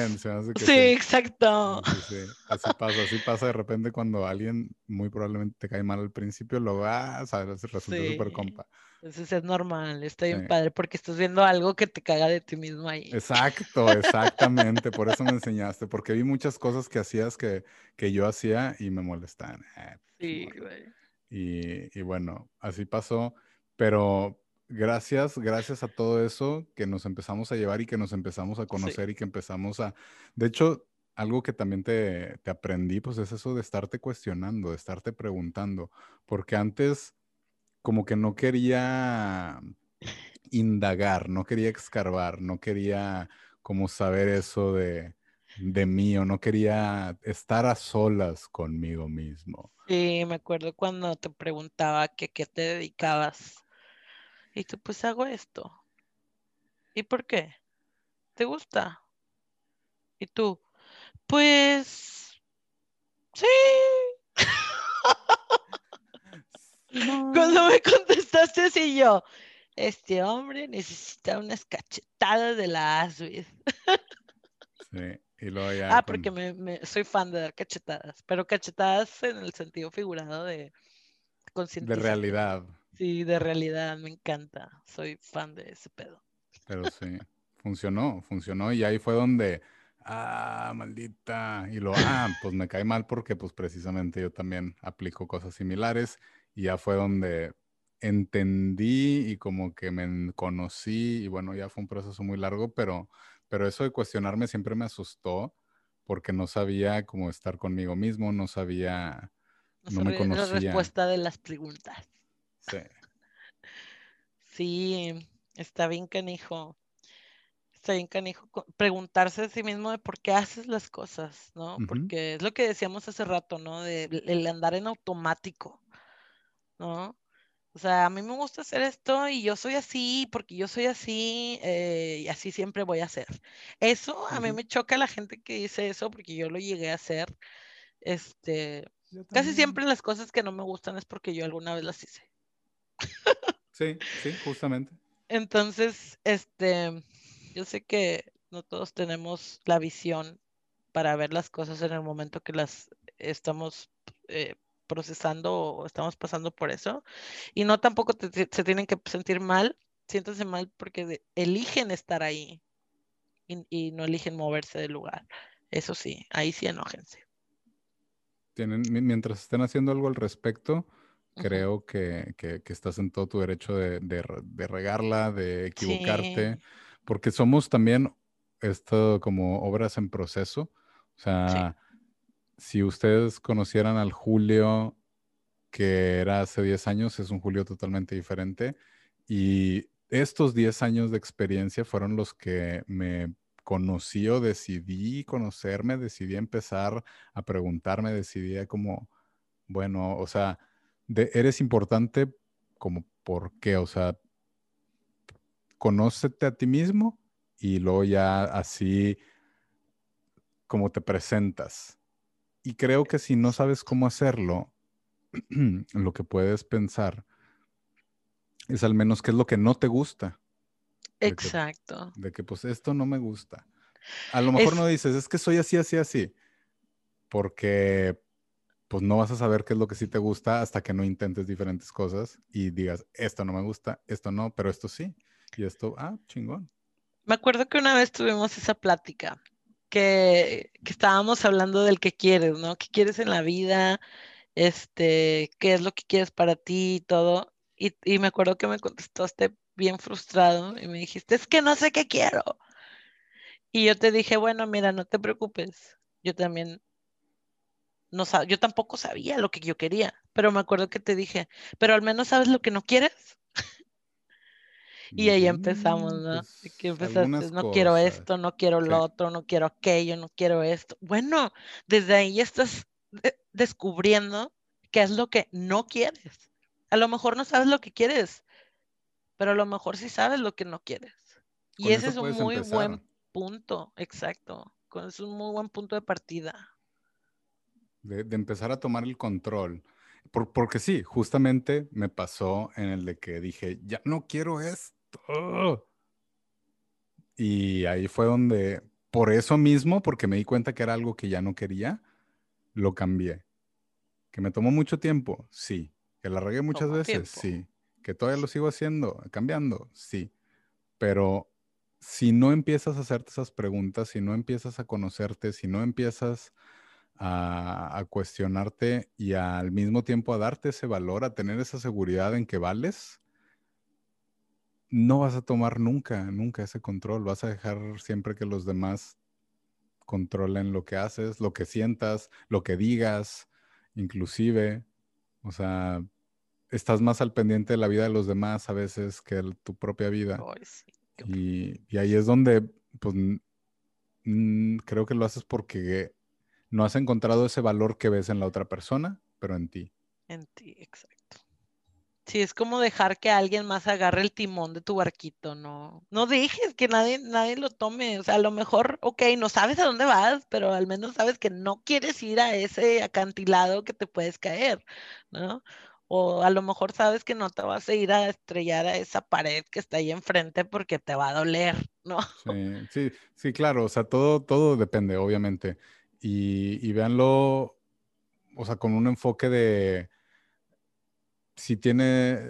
sí, exacto. Así pasa, así pasa de repente cuando alguien muy probablemente te cae mal al principio, luego, ah, sabes, resulta súper compa. Entonces es normal, está bien padre, porque estás viendo algo que te caga de ti mismo ahí. Exacto, exactamente, por eso me enseñaste, porque vi muchas cosas que hacías que, que yo hacía y me molestaban. Eh, sí, güey. Y, y bueno, así pasó. Pero gracias, gracias a todo eso que nos empezamos a llevar y que nos empezamos a conocer y que empezamos a... De hecho, algo que también te, te, aprendí, pues es eso de estarte cuestionando, de estarte preguntando, porque antes como que no quería indagar, no quería escarbar, no quería como saber eso de, de mí o no quería estar a solas conmigo mismo. Sí, me acuerdo cuando te preguntaba que qué te dedicabas. Y tú, pues hago esto. ¿Y por qué? ¿Te gusta? Y tú, pues sí. Cuando me contestaste así yo, este hombre necesita unas cachetadas de la Aswid. sí, y luego ya. Ah, porque me, soy fan de dar cachetadas, pero cachetadas en el sentido figurado de De realidad. Sí, de realidad, me encanta. Soy fan de ese pedo. Pero sí, funcionó, funcionó y ahí fue donde, ah, maldita, y lo, ah, pues me cae mal porque pues precisamente yo también aplico cosas similares y ya fue donde entendí y como que me conocí y bueno, ya fue un proceso muy largo, pero, pero eso de cuestionarme siempre me asustó porque no sabía cómo estar conmigo mismo, no sabía, no, me conocía. La respuesta de las preguntas. Sí. Sí, está bien canijo. Está bien canijo preguntarse a sí mismo de por qué haces las cosas, ¿no? Porque es lo que decíamos hace rato, ¿no? De el andar en automático, ¿no? O sea, a mí me gusta hacer esto y yo soy así porque yo soy así eh, y así siempre voy a ser. Eso a mí me choca la gente que dice eso porque yo lo llegué a hacer. Este, casi siempre las cosas que no me gustan es porque yo alguna vez las hice. Sí, sí, justamente. Entonces, este, yo sé que no todos tenemos la visión para ver las cosas en el momento que las estamos eh, procesando o estamos pasando por eso. Y no tampoco se tienen que sentir mal, siéntanse mal porque eligen estar ahí y, y, no eligen moverse del lugar. Eso sí, ahí sí enójense. Tienen, mientras estén haciendo algo al respecto, Creo que, estás en todo tu derecho de, regarla, de equivocarte, porque somos también esto como obras en proceso. O sea, si ustedes conocieran al Julio que era hace 10 años, es un Julio totalmente diferente. Y estos 10 años de experiencia fueron los que me conocí o decidí conocerme, decidí empezar a preguntarme, decidí como, bueno, o sea, eres importante como por qué, o sea, conócete a ti mismo y luego ya así como te presentas. Y creo que si no sabes cómo hacerlo, lo que puedes pensar es al menos qué es lo que no te gusta. Exacto. De que, pues esto no me gusta. A lo mejor no dices, es que soy así, así, así. Porque pues no vas a saber qué es lo que sí te gusta hasta que no intentes diferentes cosas y digas, esto no me gusta, esto no, pero esto sí. Y esto, ah, chingón. Me acuerdo que una vez tuvimos esa plática, que, que estábamos hablando del que quieres, ¿no? ¿Qué quieres en la vida? este, qué es lo que quieres para ti y todo. Y, y me acuerdo que me contestaste bien frustrado y me dijiste, es que no sé qué quiero. Y yo te dije, bueno, mira, no te preocupes. Yo también no yo tampoco sabía lo que yo quería, pero me acuerdo que te dije, pero al menos sabes lo que no quieres. y ahí empezamos, Mm, ¿no? pues, que empezaste, no quiero esto, no quiero Sí. lo otro, no quiero aquello, no quiero esto. Bueno, desde ahí estás de- descubriendo qué es lo que no quieres. A lo mejor no sabes lo que quieres, pero a lo mejor sí sabes lo que no quieres. Y ese es un muy empezar. buen punto, exacto. Es un muy buen punto de partida. De, de empezar a tomar el control. Por- porque sí, justamente me pasó en el de que dije, ya no quiero esto. Y ahí fue donde, por eso mismo, porque me di cuenta que era algo que ya no quería, lo cambié. Que me tomó mucho tiempo, sí. Que la regué muchas Toma veces, tiempo. sí. Que todavía lo sigo haciendo, cambiando, sí. Pero si no empiezas a hacerte esas preguntas, si no empiezas a conocerte, si no empiezas a, a cuestionarte y al mismo tiempo a darte ese valor, a tener esa seguridad en que vales, no vas a tomar nunca, nunca ese control. Vas a dejar siempre que los demás controlen lo que haces, lo que sientas, lo que digas, inclusive. O sea, estás más al pendiente de la vida de los demás a veces que de tu propia vida. Sí, Y, y ahí es donde, pues, creo que lo haces porque no has encontrado ese valor que ves en la otra persona, pero en ti. En ti, exacto. Sí, es como dejar que alguien más agarre el timón de tu barquito, no, no dejes que nadie, nadie lo tome. O sea, a lo mejor, ok, no sabes a dónde vas, pero al menos sabes que no quieres ir a ese acantilado que te puedes caer, ¿no? O a lo mejor sabes que no te vas a ir a estrellar a esa pared que está ahí enfrente porque te va a doler, ¿no? Sí, sí, sí, claro, o sea, todo, todo depende, obviamente. Y, y véanlo, o sea, con un enfoque de si tiene,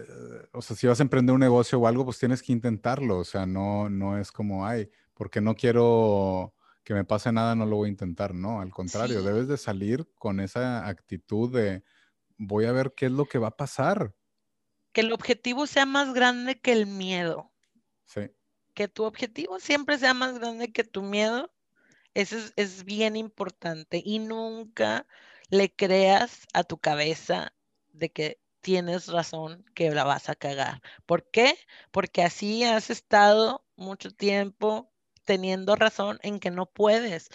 o sea, si vas a emprender un negocio o algo, pues tienes que intentarlo. O sea, no, no es como, ay, porque no quiero que me pase nada, no lo voy a intentar. No, al contrario, Sí. debes de salir con esa actitud de voy a ver qué es lo que va a pasar. Que el objetivo sea más grande que el miedo. Sí, que tu objetivo siempre sea más grande que tu miedo, eso es, bien importante. Y nunca le creas a tu cabeza de que tienes razón que la vas a cagar. ¿Por qué? Porque así has estado mucho tiempo teniendo razón en que no puedes.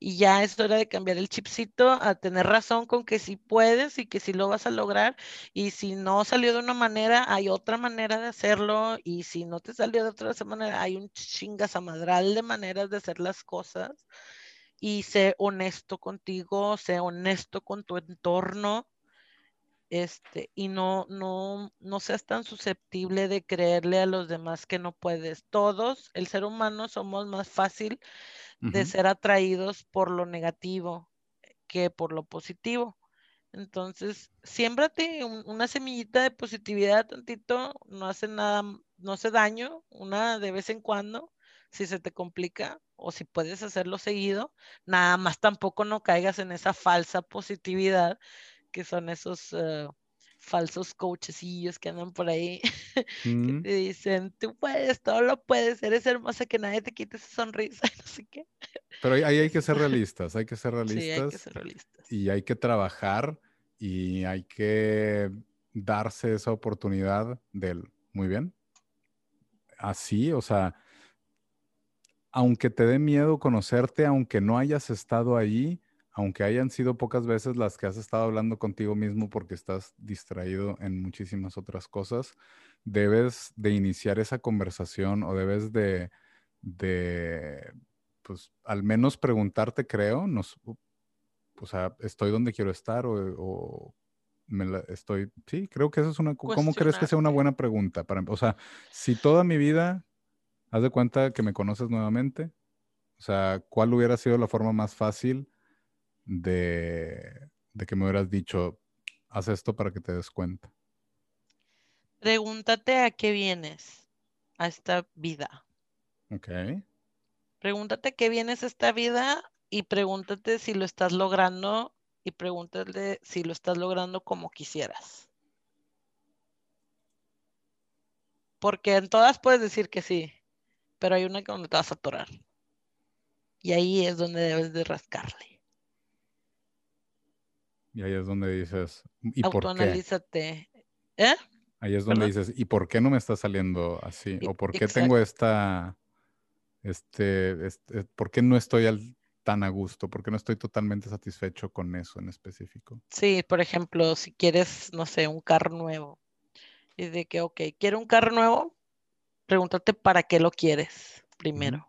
Y ya es hora de cambiar el chipcito a tener razón con que sí puedes y que sí lo vas a lograr. Y si no salió de una manera, hay otra manera de hacerlo. Y si no te salió de otra manera, hay un chingazamadral de maneras de hacer las cosas. Y sé honesto contigo, sé honesto con tu entorno. Este, y no, no, no seas tan susceptible de creerle a los demás que no puedes. Todos, el ser humano, somos más fácil de ser atraídos por lo negativo que por lo positivo. Entonces, siémbrate un- una semillita de positividad tantito, no hace nada, no hace daño, una de vez en cuando, si se te complica o si puedes hacerlo seguido, nada más tampoco no caigas en esa falsa positividad que son esos eh, falsos coachecillos que andan por ahí que Mm, te dicen, tú puedes, todo lo puedes, eres hermosa, que nadie te quite esa sonrisa, no sé qué. Pero ahí, hay que ser realistas, hay que ser Sí, hay que realistas ser realistas. y hay que trabajar y hay que darse esa oportunidad del, muy bien, así, o sea, aunque te dé miedo conocerte, aunque no hayas estado ahí, aunque hayan sido pocas veces las que has estado hablando contigo mismo porque estás distraído en muchísimas otras cosas, debes de iniciar esa conversación o debes de, de pues, al menos preguntarte, creo, nos, o sea, ¿estoy donde quiero estar o, o me la estoy? Sí, creo que eso es una... ¿Cómo crees que sea una buena pregunta? Para, o sea, si toda mi vida, haz de cuenta que me conoces nuevamente, o sea, ¿cuál hubiera sido la forma más fácil de, de que me hubieras dicho, haz esto para que te des cuenta? Pregúntate a qué vienes a esta vida. Ok. Pregúntate a qué vienes a esta vida y pregúntate si lo estás logrando y pregúntale si lo estás logrando como quisieras. Porque en todas puedes decir que sí, pero hay una que donde te vas a atorar. Y ahí es donde debes de rascarle. Y ahí es donde dices, ¿y por qué? ¿Eh? Ahí es donde dices, ¿y por qué no me está saliendo así? ¿O por qué tengo esta, este, este, por qué no estoy al, tan a gusto? ¿Por qué no estoy totalmente satisfecho con eso en específico? Sí, por ejemplo, si quieres, no sé, un carro nuevo. Y de que, ok, quiero un carro nuevo, pregúntate para qué lo quieres primero.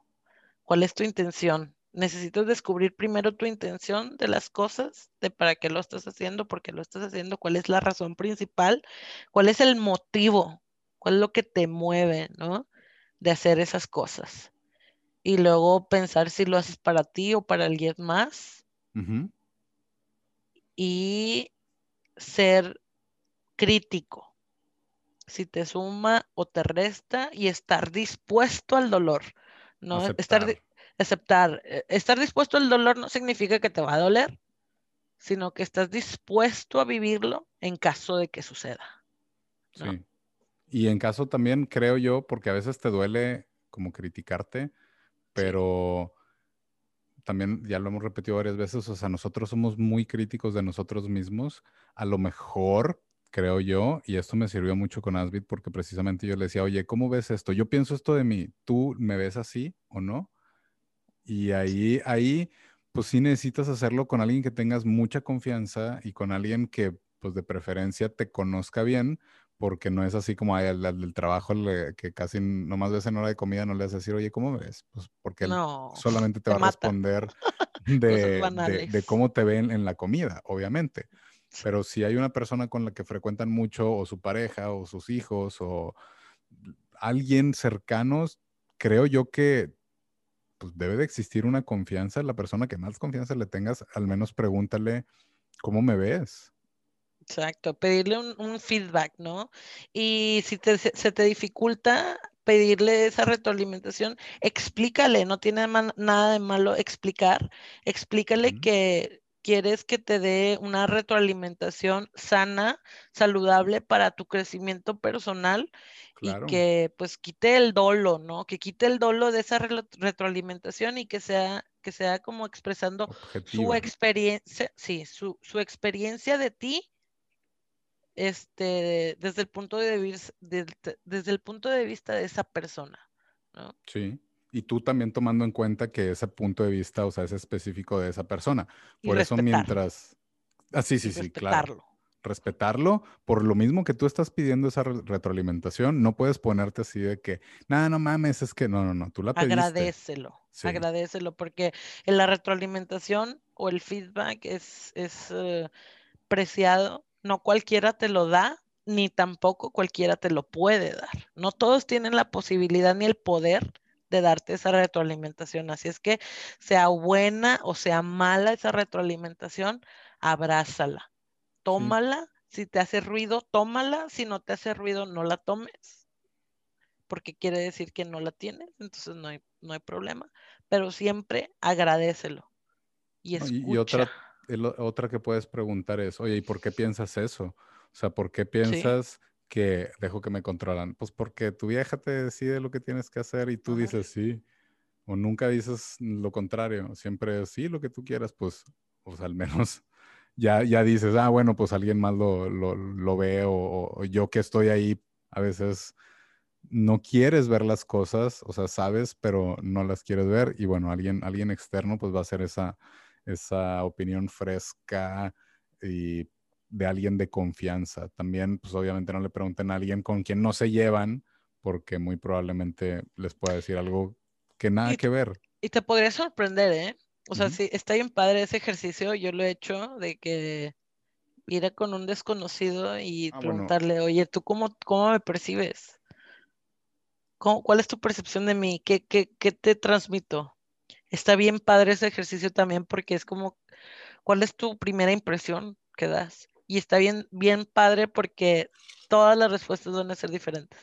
¿Cuál es tu intención? Necesitas descubrir primero tu intención de las cosas, de para qué lo estás haciendo, por qué lo estás haciendo, cuál es la razón principal, cuál es el motivo, cuál es lo que te mueve, ¿no? De hacer esas cosas. Y luego pensar si lo haces para ti o para alguien más. Y ser crítico si te suma o te resta y estar dispuesto al dolor. No estar aceptar, eh, estar dispuesto al dolor no significa que te va a doler, sino que estás dispuesto a vivirlo en caso de que suceda. Sí. Y en caso también creo yo, porque a veces te duele como criticarte, pero también ya lo hemos repetido varias veces, o sea, nosotros somos muy críticos de nosotros mismos. A lo mejor creo yo, y esto me sirvió mucho con Asbit porque precisamente yo le decía, oye, ¿cómo ves esto? Yo pienso esto de mí, ¿tú me ves así o no? Y ahí, ahí, pues sí necesitas hacerlo con alguien que tengas mucha confianza y con alguien que, pues de preferencia, te conozca bien, porque no es así como del trabajo que casi nomás ves en hora de comida, no le vas a decir, oye, ¿cómo ves? Pues porque él solamente te, va a responder de, de, cómo te ven en la comida, obviamente. Pero si hay una persona con la que frecuentan mucho, o su pareja, o sus hijos, o alguien cercano, creo yo que pues, debe de existir una confianza. La persona que más confianza le tengas, al menos pregúntale, ¿cómo me ves? Exacto, pedirle un, feedback, ¿no? Y si se te dificulta pedirle esa retroalimentación, explícale, no tiene nada de malo explicar, explícale que quieres que te dé una retroalimentación sana, saludable para tu crecimiento personal y que pues quite el dolo, ¿no? Que quite el dolo de esa retroalimentación y que sea, que sea como expresando su experiencia, sí, su, experiencia de ti este, desde el punto de vista, desde el punto de vista de esa persona, ¿no? Sí y tú también tomando en cuenta que ese punto de vista, o sea, es específico de esa persona. Por eso mientras... Ah, sí, sí, sí, claro. Respetarlo. Por lo mismo que tú estás pidiendo esa retroalimentación, no puedes ponerte así de que, nada, no mames, es que no, no, no, tú la pediste. Agradecelo, agradecelo, porque en la retroalimentación o el feedback es, es eh, preciado. No cualquiera te lo da, ni tampoco cualquiera te lo puede dar. No todos tienen la posibilidad ni el poder de darte esa retroalimentación. Así es que sea buena o sea mala esa retroalimentación, abrázala, tómala. Si te hace ruido, tómala. Si no te hace ruido, no la tomes. Porque quiere decir que no la tienes, entonces no hay, no hay problema. Pero siempre agradecelo. Y, escucha. y otra, otra que puedes preguntar es, oye, ¿y por qué piensas eso? O sea, ¿por qué piensas que dejo que me controlan? Pues porque tu vieja te decide lo que tienes que hacer y tú dices sí. O nunca dices lo contrario, siempre sí, lo que tú quieras, pues, pues al menos ya, ya dices, ah, bueno, pues alguien más lo, lo, lo ve o, yo que estoy ahí, a veces no quieres ver las cosas, o sea, sabes, pero no las quieres ver y bueno, alguien, alguien externo pues va a hacer esa, esa opinión fresca y de alguien de confianza. También, pues obviamente no le pregunten a alguien con quien no se llevan, porque muy probablemente les pueda decir algo que nada que ver. Y te podría sorprender, ¿eh? O sea, si está bien padre ese ejercicio, yo lo he hecho de que ir con un desconocido y ah, preguntarle, oye, ¿tú cómo, cómo me percibes? ¿Cuál es tu percepción de mí? ¿Qué, qué, qué te transmito? Está bien padre ese ejercicio también porque es como, ¿cuál es tu primera impresión que das? Y está bien, bien padre porque todas las respuestas van a ser diferentes.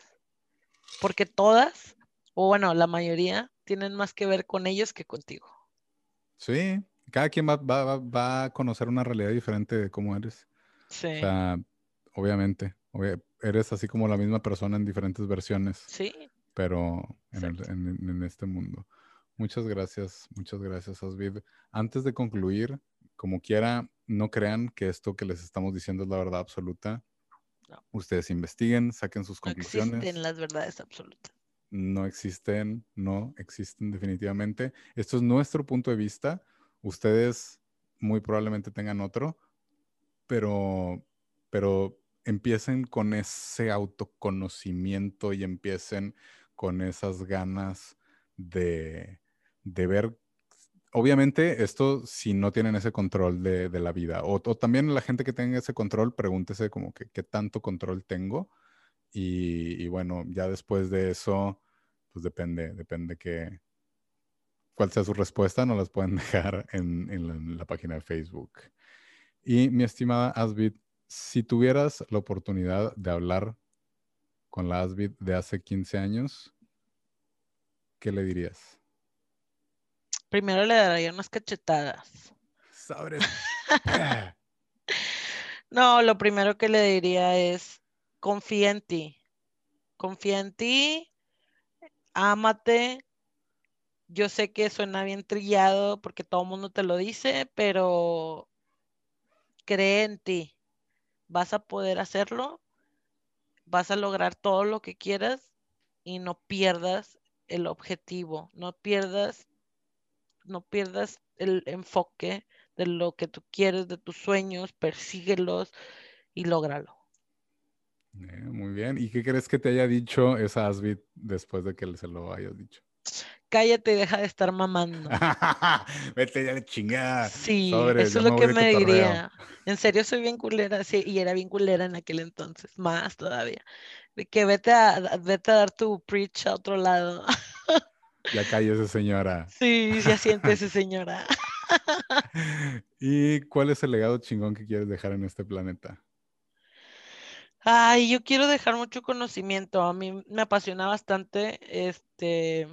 Porque todas, o bueno, la mayoría, tienen más que ver con ellos que contigo. Sí, cada quien va, va, va, a conocer una realidad diferente de cómo eres. Sí. O sea, obviamente, eres así como la misma persona en diferentes versiones. Sí. Pero en, en, este mundo. Muchas gracias, muchas gracias, Asvid. Antes de concluir, como quiera, no crean que esto que les estamos diciendo es la verdad absoluta. Ustedes investiguen, saquen sus conclusiones. No existen las verdades absolutas. No existen, no existen definitivamente. Esto es nuestro punto de vista. Ustedes muy probablemente tengan otro, pero, pero empiecen con ese autoconocimiento y empiecen con esas ganas de, de ver obviamente esto si no tienen ese control de, la vida. O, también la gente que tenga ese control, pregúntese como que qué tanto control tengo. Y, bueno, ya después de eso, pues depende, depende que cuál sea su respuesta, nos las pueden dejar en, la, página de Facebook. Y mi estimada Asbit, si tuvieras la oportunidad de hablar con la Asbit de hace 15 años, ¿qué le dirías? Primero le daría unas cachetadas. no, lo primero que le diría es, confía en ti. Confía en ti, ámate. Yo sé que suena bien trillado porque todo el mundo te lo dice, pero cree en ti. Vas a poder hacerlo, vas a lograr todo lo que quieras y no pierdas el objetivo, no pierdas no pierdas el enfoque de lo que tú quieres, de tus sueños, persíguelos y lógralo. Eh, muy bien. ¿Y qué crees que te haya dicho esa Asbit después de que se lo hayas dicho? Cállate y deja de estar mamando. Vete ya de chingada. Sí, eso es lo que me diría. En serio, soy bien culera, sí, y era bien culera en aquel entonces, más todavía. De que vete a, vete a dar tu preach a otro lado. Ya esa señora. Sí, ya siéntese, señora. ¿Y cuál es el legado chingón que quieres dejar en este planeta? Ay, yo quiero dejar mucho conocimiento. A mí me apasiona bastante este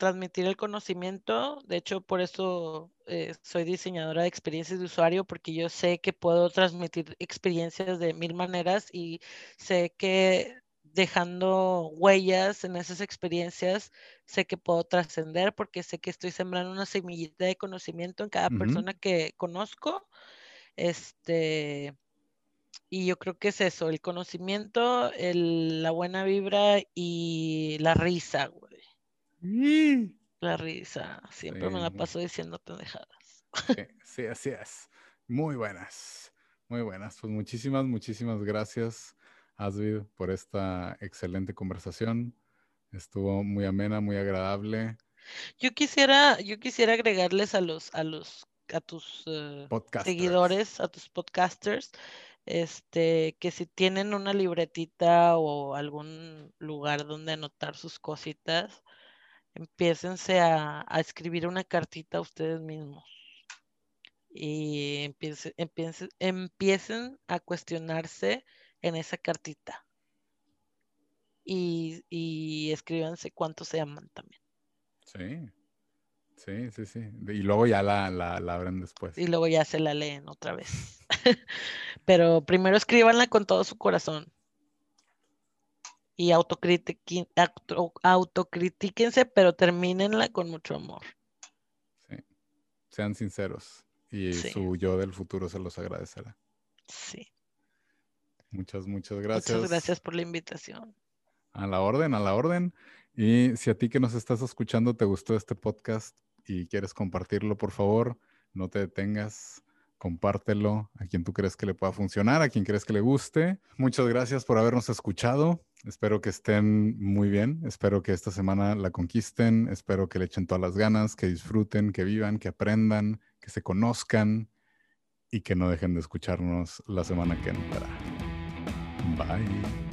transmitir el conocimiento. De hecho, por eso eh, soy diseñadora de experiencias de usuario, porque yo sé que puedo transmitir experiencias de mil maneras y sé que dejando huellas en esas experiencias, sé que puedo trascender porque sé que estoy sembrando una semillita de conocimiento en cada persona que conozco. Este, y yo creo que es eso, el conocimiento, la buena vibra y la risa, güey. La risa, siempre me la paso diciendo pendejadas. Sí, sí, así es. Muy buenas, muy buenas. Pues muchísimas, muchísimas gracias Asvid, por esta excelente conversación. Estuvo muy amena, muy agradable. Yo quisiera, yo quisiera agregarles a los, a los, a tus eh, seguidores, a tus podcasters, este, que si tienen una libretita o algún lugar donde anotar sus cositas, empiécense a, a escribir una cartita a ustedes mismos y empiecen, empiecen, empiecen a cuestionarse en esa cartita. Y, y escríbanse cuántos se aman también. Sí, sí, sí, sí. Y luego ya la, la, abren después. Y luego ya se la leen otra vez. pero primero escríbanla con todo su corazón. Y autocritíquense, pero termínenla con mucho amor. Sí. Sean sinceros. Y su yo del futuro se los agradecerá. Sí. Muchas, muchas gracias. Muchas gracias por la invitación. A la orden, a la orden. Y si a ti que nos estás escuchando te gustó este podcast y quieres compartirlo, por favor, no te detengas, compártelo a quien tú crees que le pueda funcionar, a quien crees que le guste. Muchas gracias por habernos escuchado. Espero que estén muy bien. Espero que esta semana la conquisten. Espero que le echen todas las ganas, que disfruten, que vivan, que aprendan, que se conozcan y que no dejen de escucharnos la semana que entra. Bye.